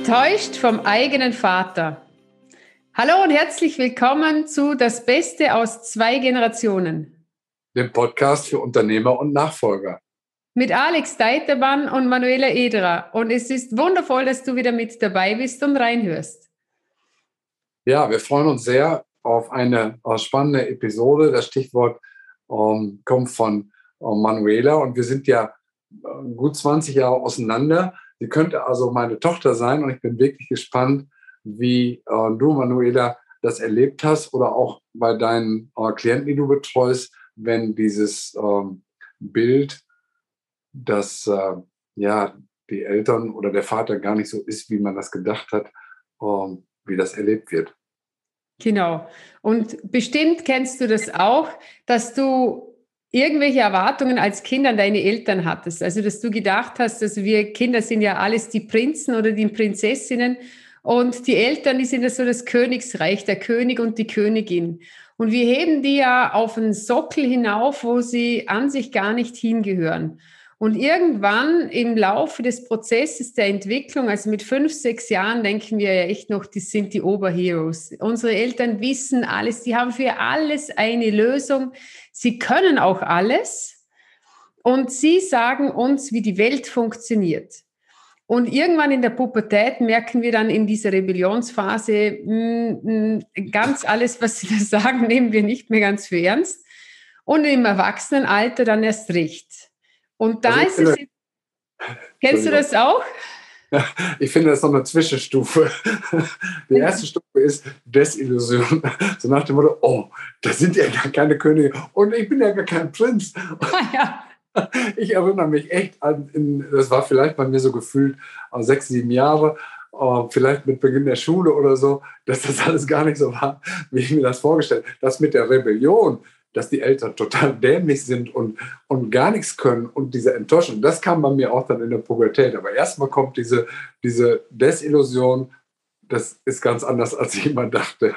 Enttäuscht vom eigenen Vater. Hallo und herzlich willkommen zu Das Beste aus zwei Generationen. Dem Podcast für Unternehmer und Nachfolger. Mit Alex Deitermann und Manuela Ederer. Und es ist wundervoll, dass du wieder mit dabei bist und reinhörst. Ja, wir freuen uns sehr auf eine äh, spannende Episode. Das Stichwort ähm, kommt von äh, Manuela und wir sind ja äh, gut 20 Jahre auseinander. Sie könnte also meine Tochter sein und ich bin wirklich gespannt, wie äh, du, Manuela, das erlebt hast oder auch bei deinen äh, Klienten, die du betreust, wenn dieses ähm, Bild, dass äh, ja die Eltern oder der Vater gar nicht so ist, wie man das gedacht hat, ähm, wie das erlebt wird. Genau. Und bestimmt kennst du das auch, dass du irgendwelche Erwartungen als Kind an deine Eltern hattest. Also, dass du gedacht hast, dass wir Kinder sind ja alles die Prinzen oder die Prinzessinnen und die Eltern, die sind ja so das Königsreich, der König und die Königin. Und wir heben die ja auf einen Sockel hinauf, wo sie an sich gar nicht hingehören. Und irgendwann im Laufe des Prozesses der Entwicklung, also mit fünf, sechs Jahren, denken wir ja echt noch, die sind die Oberheroes. Unsere Eltern wissen alles, die haben für alles eine Lösung. Sie können auch alles. Und sie sagen uns, wie die Welt funktioniert. Und irgendwann in der Pubertät merken wir dann in dieser Rebellionsphase, mh, hm, mh, ganz alles, was sie da sagen, nehmen wir nicht mehr ganz für ernst. Und im Erwachsenenalter dann erst recht. Und da also ist es. Kennst du das auch? Ich finde das ist noch eine Zwischenstufe. Die erste Stufe ist Desillusion. So nach dem Motto, oh, da sind ja gar keine Könige und ich bin ja gar kein Prinz. Ah, ja. Ich erinnere mich echt an, das war vielleicht bei mir so gefühlt äh, sechs, sieben Jahre, äh, vielleicht mit Beginn der Schule oder so, dass das alles gar nicht so war, wie ich mir das vorgestellt habe. Das mit der Rebellion, dass die Eltern total dämlich sind und, und gar nichts können und diese Enttäuschung, das kam bei mir auch dann in der Pubertät. Aber erstmal kommt diese, diese Desillusion, das ist ganz anders, als ich immer dachte.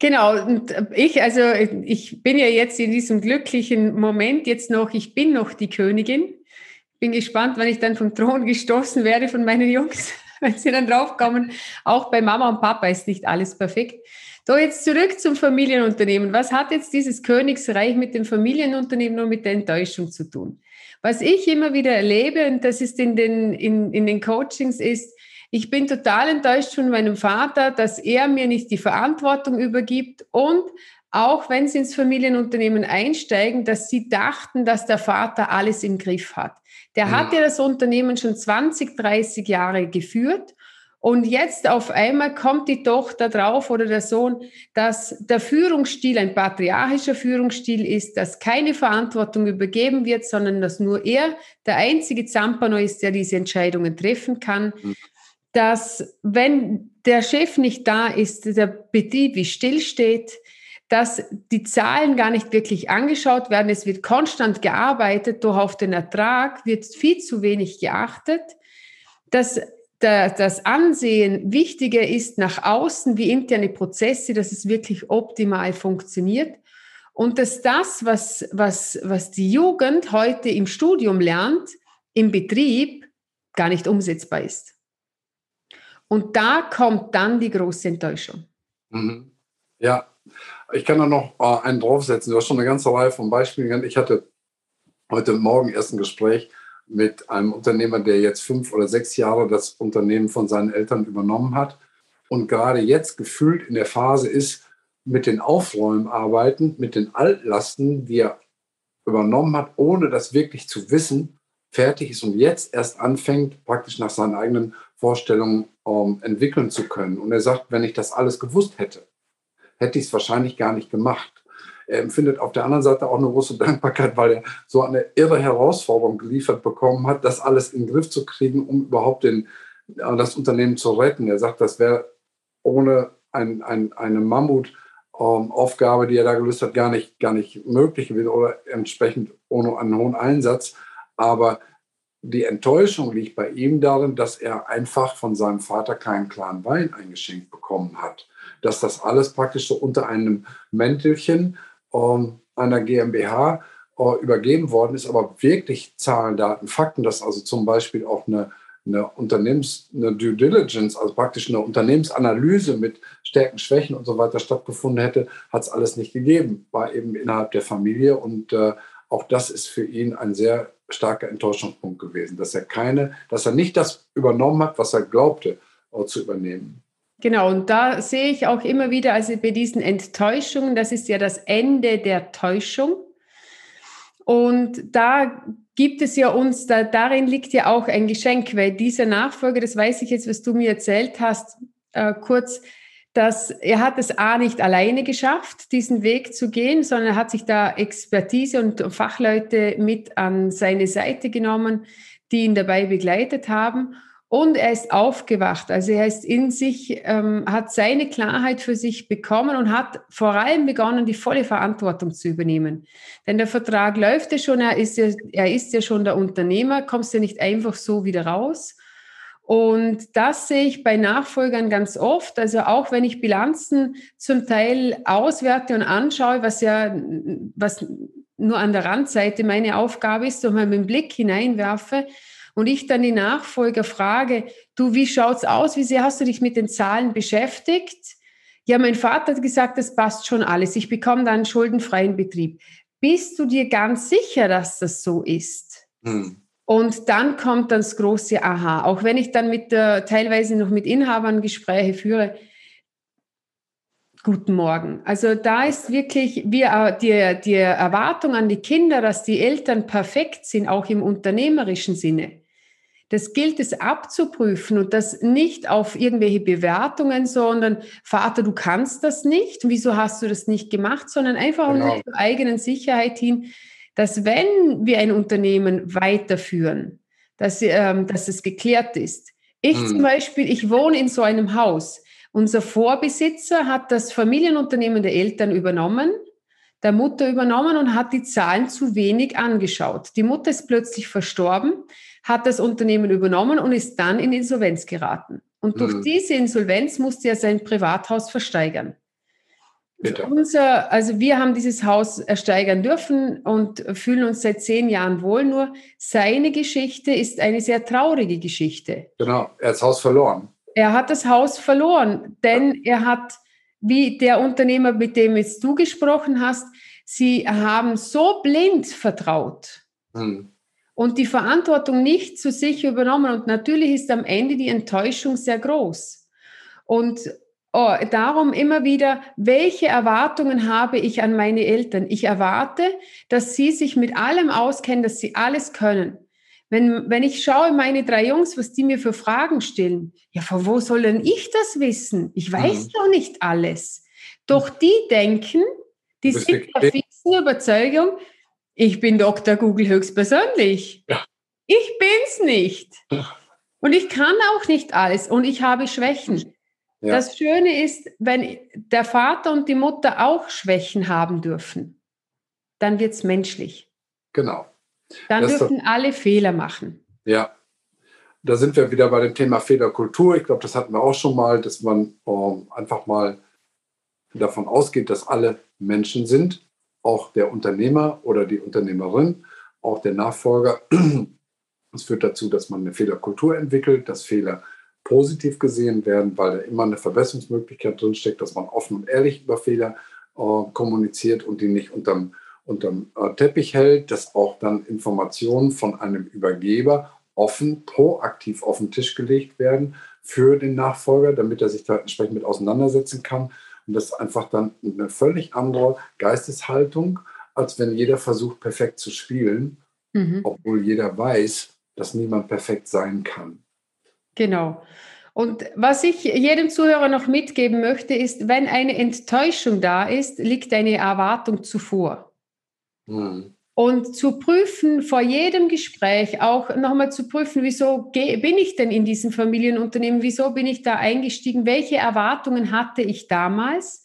Genau, und ich, also ich bin ja jetzt in diesem glücklichen Moment jetzt noch, ich bin noch die Königin. Bin gespannt, wenn ich dann vom Thron gestoßen werde von meinen Jungs, wenn sie dann draufkommen. Auch bei Mama und Papa ist nicht alles perfekt. So, jetzt zurück zum Familienunternehmen. Was hat jetzt dieses Königsreich mit dem Familienunternehmen und mit der Enttäuschung zu tun? Was ich immer wieder erlebe, und das ist in den, in, in den Coachings, ist, ich bin total enttäuscht von meinem Vater, dass er mir nicht die Verantwortung übergibt und auch wenn sie ins Familienunternehmen einsteigen, dass sie dachten, dass der Vater alles im Griff hat. Der mhm. hat ja das Unternehmen schon 20, 30 Jahre geführt und jetzt auf einmal kommt die Tochter drauf oder der Sohn, dass der Führungsstil ein patriarchischer Führungsstil ist, dass keine Verantwortung übergeben wird, sondern dass nur er der einzige Zampano ist, der diese Entscheidungen treffen kann. Mhm. Dass wenn der Chef nicht da ist, der Betrieb wie stillsteht, dass die Zahlen gar nicht wirklich angeschaut werden. Es wird konstant gearbeitet, doch auf den Ertrag wird viel zu wenig geachtet. Dass das Ansehen wichtiger ist nach außen wie interne Prozesse, dass es wirklich optimal funktioniert. Und dass das, was, was, was die Jugend heute im Studium lernt, im Betrieb gar nicht umsetzbar ist. Und da kommt dann die große Enttäuschung. Mhm. Ja, ich kann da noch äh, einen draufsetzen. Du hast schon eine ganze Reihe von Beispielen. Ich hatte heute Morgen erst ein Gespräch mit einem Unternehmer, der jetzt fünf oder sechs Jahre das Unternehmen von seinen Eltern übernommen hat und gerade jetzt gefühlt in der Phase ist, mit den Aufräumarbeiten, mit den Altlasten, die er übernommen hat, ohne das wirklich zu wissen, fertig ist und jetzt erst anfängt, praktisch nach seinen eigenen Vorstellungen ähm, entwickeln zu können. Und er sagt, wenn ich das alles gewusst hätte, hätte ich es wahrscheinlich gar nicht gemacht. Er empfindet auf der anderen Seite auch eine große Dankbarkeit, weil er so eine irre Herausforderung geliefert bekommen hat, das alles in den Griff zu kriegen, um überhaupt den, das Unternehmen zu retten. Er sagt, das wäre ohne ein, ein, eine Mammutaufgabe, die er da gelöst hat, gar nicht, gar nicht möglich gewesen oder entsprechend ohne einen hohen Einsatz. Aber die Enttäuschung liegt bei ihm darin, dass er einfach von seinem Vater keinen klaren Wein eingeschenkt bekommen hat. Dass das alles praktisch so unter einem Mäntelchen ähm, einer GmbH äh, übergeben worden ist, aber wirklich Zahlen, Daten, Fakten, dass also zum Beispiel auch eine, eine Unternehmens, eine Due Diligence, also praktisch eine Unternehmensanalyse mit Stärken, Schwächen und so weiter stattgefunden hätte, hat es alles nicht gegeben. War eben innerhalb der Familie und äh, auch das ist für ihn ein sehr starker Enttäuschungspunkt gewesen, dass er keine, dass er nicht das übernommen hat, was er glaubte äh, zu übernehmen. Genau, und da sehe ich auch immer wieder, also bei diesen Enttäuschungen, das ist ja das Ende der Täuschung. Und da gibt es ja uns, da, darin liegt ja auch ein Geschenk, weil dieser Nachfolger, das weiß ich jetzt, was du mir erzählt hast, äh, kurz, dass er hat es A nicht alleine geschafft, diesen Weg zu gehen, sondern er hat sich da Expertise und Fachleute mit an seine Seite genommen, die ihn dabei begleitet haben. Und er ist aufgewacht, also er ist in sich, ähm, hat seine Klarheit für sich bekommen und hat vor allem begonnen, die volle Verantwortung zu übernehmen. Denn der Vertrag läuft ja schon, er ist ja, er ist ja schon der Unternehmer, kommst ja nicht einfach so wieder raus. Und das sehe ich bei Nachfolgern ganz oft. Also auch wenn ich Bilanzen zum Teil auswerte und anschaue, was ja, was nur an der Randseite meine Aufgabe ist, und mal mit dem Blick hineinwerfe, und ich dann die Nachfolger frage, du, wie schaut's aus? Wie sehr hast du dich mit den Zahlen beschäftigt? Ja, mein Vater hat gesagt, das passt schon alles. Ich bekomme da einen schuldenfreien Betrieb. Bist du dir ganz sicher, dass das so ist? Hm. Und dann kommt dann das große Aha. Auch wenn ich dann mit der, teilweise noch mit Inhabern Gespräche führe, Guten Morgen. Also da ist wirklich wir, die, die Erwartung an die Kinder, dass die Eltern perfekt sind, auch im unternehmerischen Sinne. Das gilt es abzuprüfen und das nicht auf irgendwelche Bewertungen, sondern Vater, du kannst das nicht. Wieso hast du das nicht gemacht? Sondern einfach genau. zur eigenen Sicherheit hin, dass wenn wir ein Unternehmen weiterführen, dass, ähm, dass es geklärt ist. Ich hm. zum Beispiel, ich wohne in so einem Haus. Unser Vorbesitzer hat das Familienunternehmen der Eltern übernommen der Mutter übernommen und hat die Zahlen zu wenig angeschaut. Die Mutter ist plötzlich verstorben, hat das Unternehmen übernommen und ist dann in Insolvenz geraten. Und durch mhm. diese Insolvenz musste er sein Privathaus versteigern. Unser, also wir haben dieses Haus ersteigern dürfen und fühlen uns seit zehn Jahren wohl. Nur seine Geschichte ist eine sehr traurige Geschichte. Genau, er hat das Haus verloren. Er hat das Haus verloren, denn ja. er hat wie der Unternehmer, mit dem jetzt du gesprochen hast, sie haben so blind vertraut hm. Und die Verantwortung nicht zu sich übernommen. Und natürlich ist am Ende die Enttäuschung sehr groß. Und oh, darum immer wieder, welche Erwartungen habe ich an meine Eltern? Ich erwarte, dass sie sich mit allem auskennen, dass sie alles können. Wenn, wenn ich schaue, meine drei Jungs, was die mir für Fragen stellen, ja, von wo soll denn ich das wissen? Ich weiß mhm. doch nicht alles. Doch die denken, die sind der fixen Überzeugung, ich bin Dr. Google höchstpersönlich. Ja. Ich bin's nicht. Und ich kann auch nicht alles und ich habe Schwächen. Ja. Das Schöne ist, wenn der Vater und die Mutter auch Schwächen haben dürfen, dann wird's menschlich. Genau. Dann das dürfen alle Fehler machen. Ja, da sind wir wieder bei dem Thema Fehlerkultur. Ich glaube, das hatten wir auch schon mal, dass man ähm, einfach mal davon ausgeht, dass alle Menschen sind, auch der Unternehmer oder die Unternehmerin, auch der Nachfolger. Das führt dazu, dass man eine Fehlerkultur entwickelt, dass Fehler positiv gesehen werden, weil da immer eine Verbesserungsmöglichkeit drinsteckt, dass man offen und ehrlich über Fehler äh, kommuniziert und die nicht unterm unterm äh, Teppich hält, dass auch dann Informationen von einem Übergeber offen, proaktiv auf den Tisch gelegt werden für den Nachfolger, damit er sich da entsprechend mit auseinandersetzen kann. Und das ist einfach dann eine völlig andere Geisteshaltung, als wenn jeder versucht, perfekt zu spielen, mhm. obwohl jeder weiß, dass niemand perfekt sein kann. Genau. Und was ich jedem Zuhörer noch mitgeben möchte, ist, wenn eine Enttäuschung da ist, liegt eine Erwartung zuvor. Mhm. Und zu prüfen vor jedem Gespräch, auch nochmal zu prüfen, wieso bin ich denn in diesem Familienunternehmen, wieso bin ich da eingestiegen, welche Erwartungen hatte ich damals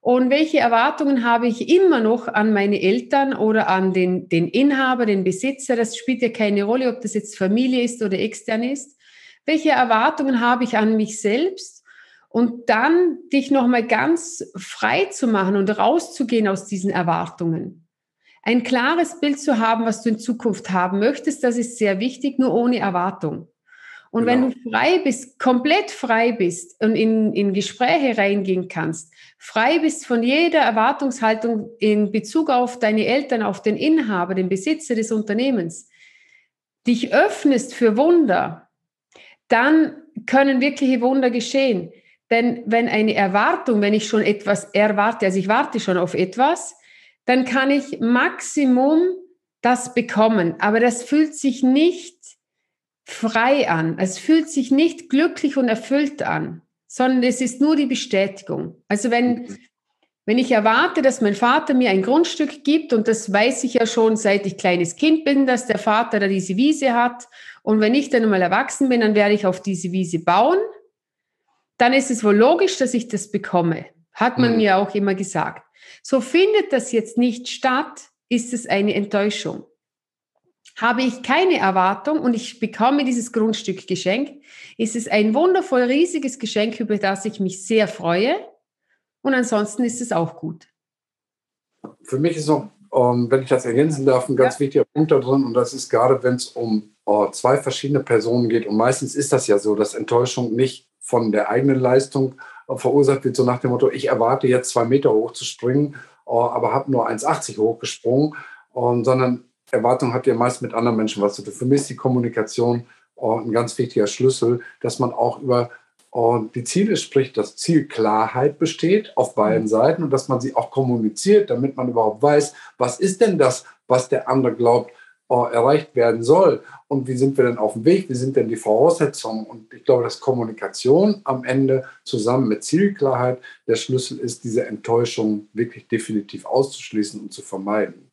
und welche Erwartungen habe ich immer noch an meine Eltern oder an den, den Inhaber, den Besitzer, das spielt ja keine Rolle, ob das jetzt Familie ist oder extern ist. Welche Erwartungen habe ich an mich selbst? Und dann dich nochmal ganz frei zu machen und rauszugehen aus diesen Erwartungen. Ein klares Bild zu haben, was du in Zukunft haben möchtest, das ist sehr wichtig, nur ohne Erwartung. Und genau. wenn du frei bist, komplett frei bist und in, in Gespräche reingehen kannst, frei bist von jeder Erwartungshaltung in Bezug auf deine Eltern, auf den Inhaber, den Besitzer des Unternehmens, dich öffnest für Wunder, dann können wirkliche Wunder geschehen. Denn wenn eine Erwartung, wenn ich schon etwas erwarte, also ich warte schon auf etwas, dann kann ich Maximum das bekommen. Aber das fühlt sich nicht frei an. Es fühlt sich nicht glücklich und erfüllt an, sondern es ist nur die Bestätigung. Also wenn, wenn ich erwarte, dass mein Vater mir ein Grundstück gibt, und das weiß ich ja schon, seit ich kleines Kind bin, dass der Vater da diese Wiese hat, und wenn ich dann mal erwachsen bin, dann werde ich auf diese Wiese bauen, dann ist es wohl logisch, dass ich das bekomme. Hat man mhm. mir auch immer gesagt. So findet das jetzt nicht statt, ist es eine Enttäuschung. Habe ich keine Erwartung und ich bekomme dieses Grundstück geschenkt, ist es ein wundervoll riesiges Geschenk, über das ich mich sehr freue. Und ansonsten ist es auch gut. Für mich ist noch, ähm, wenn ich das ergänzen darf, ein ganz ja. wichtiger Punkt da drin. Und das ist gerade, wenn es um äh, zwei verschiedene Personen geht. Und meistens ist das ja so, dass Enttäuschung nicht von der eigenen Leistung verursacht wird, so nach dem Motto, ich erwarte jetzt zwei Meter hoch zu springen, äh, aber habe nur 1,80 hochgesprungen, sondern Erwartung hat ja meist mit anderen Menschen was zu tun. Für mich ist die Kommunikation ein ganz wichtiger Schlüssel, dass man auch über die Ziele spricht, dass Zielklarheit besteht auf beiden mhm. Seiten und dass man sie auch kommuniziert, damit man überhaupt weiß, was ist denn das, was der andere glaubt, erreicht werden soll und wie sind wir denn auf dem Weg, wie sind denn die Voraussetzungen. Und ich glaube, dass Kommunikation am Ende zusammen mit Zielklarheit der Schlüssel ist, diese Enttäuschung wirklich definitiv auszuschließen und zu vermeiden.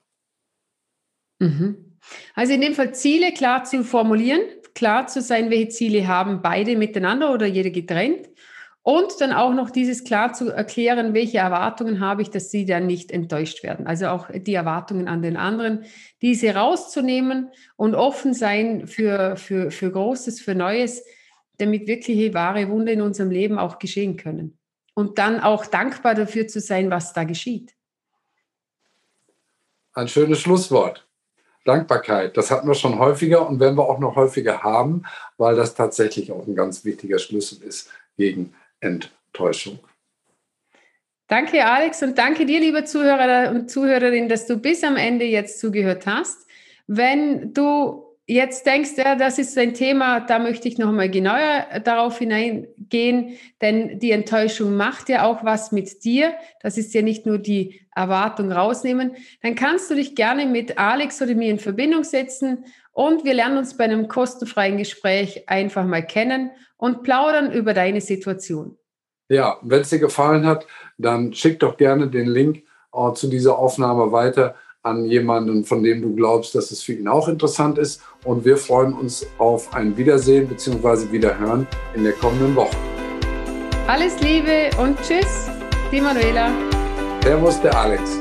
Mhm. Also in dem Fall Ziele klar zu formulieren, klar zu sein, welche Ziele haben beide miteinander oder jeder getrennt und dann auch noch dieses klar zu erklären, welche Erwartungen habe ich, dass sie dann nicht enttäuscht werden. Also auch die Erwartungen an den anderen, diese rauszunehmen und offen sein für, für, für Großes, für Neues, damit wirkliche wahre Wunder in unserem Leben auch geschehen können. Und dann auch dankbar dafür zu sein, was da geschieht. Ein schönes Schlusswort. Dankbarkeit, das hatten wir schon häufiger und werden wir auch noch häufiger haben, weil das tatsächlich auch ein ganz wichtiger Schlüssel ist gegen Enttäuschung. Danke, Alex, und danke dir, liebe Zuhörer und Zuhörerin, dass du bis am Ende jetzt zugehört hast. Wenn du jetzt denkst, ja, das ist ein Thema, da möchte ich noch mal genauer darauf hineingehen, denn die Enttäuschung macht ja auch was mit dir. Das ist ja nicht nur die Erwartung rausnehmen. Dann kannst du dich gerne mit Alex oder mir in Verbindung setzen und wir lernen uns bei einem kostenfreien Gespräch einfach mal kennen und plaudern über deine Situation. Ja, wenn es dir gefallen hat, dann schick doch gerne den Link äh, zu dieser Aufnahme weiter an jemanden, von dem du glaubst, dass es für ihn auch interessant ist. Und wir freuen uns auf ein Wiedersehen bzw. Wiederhören in der kommenden Woche. Alles Liebe und Tschüss, die Manuela. Servus, der Alex.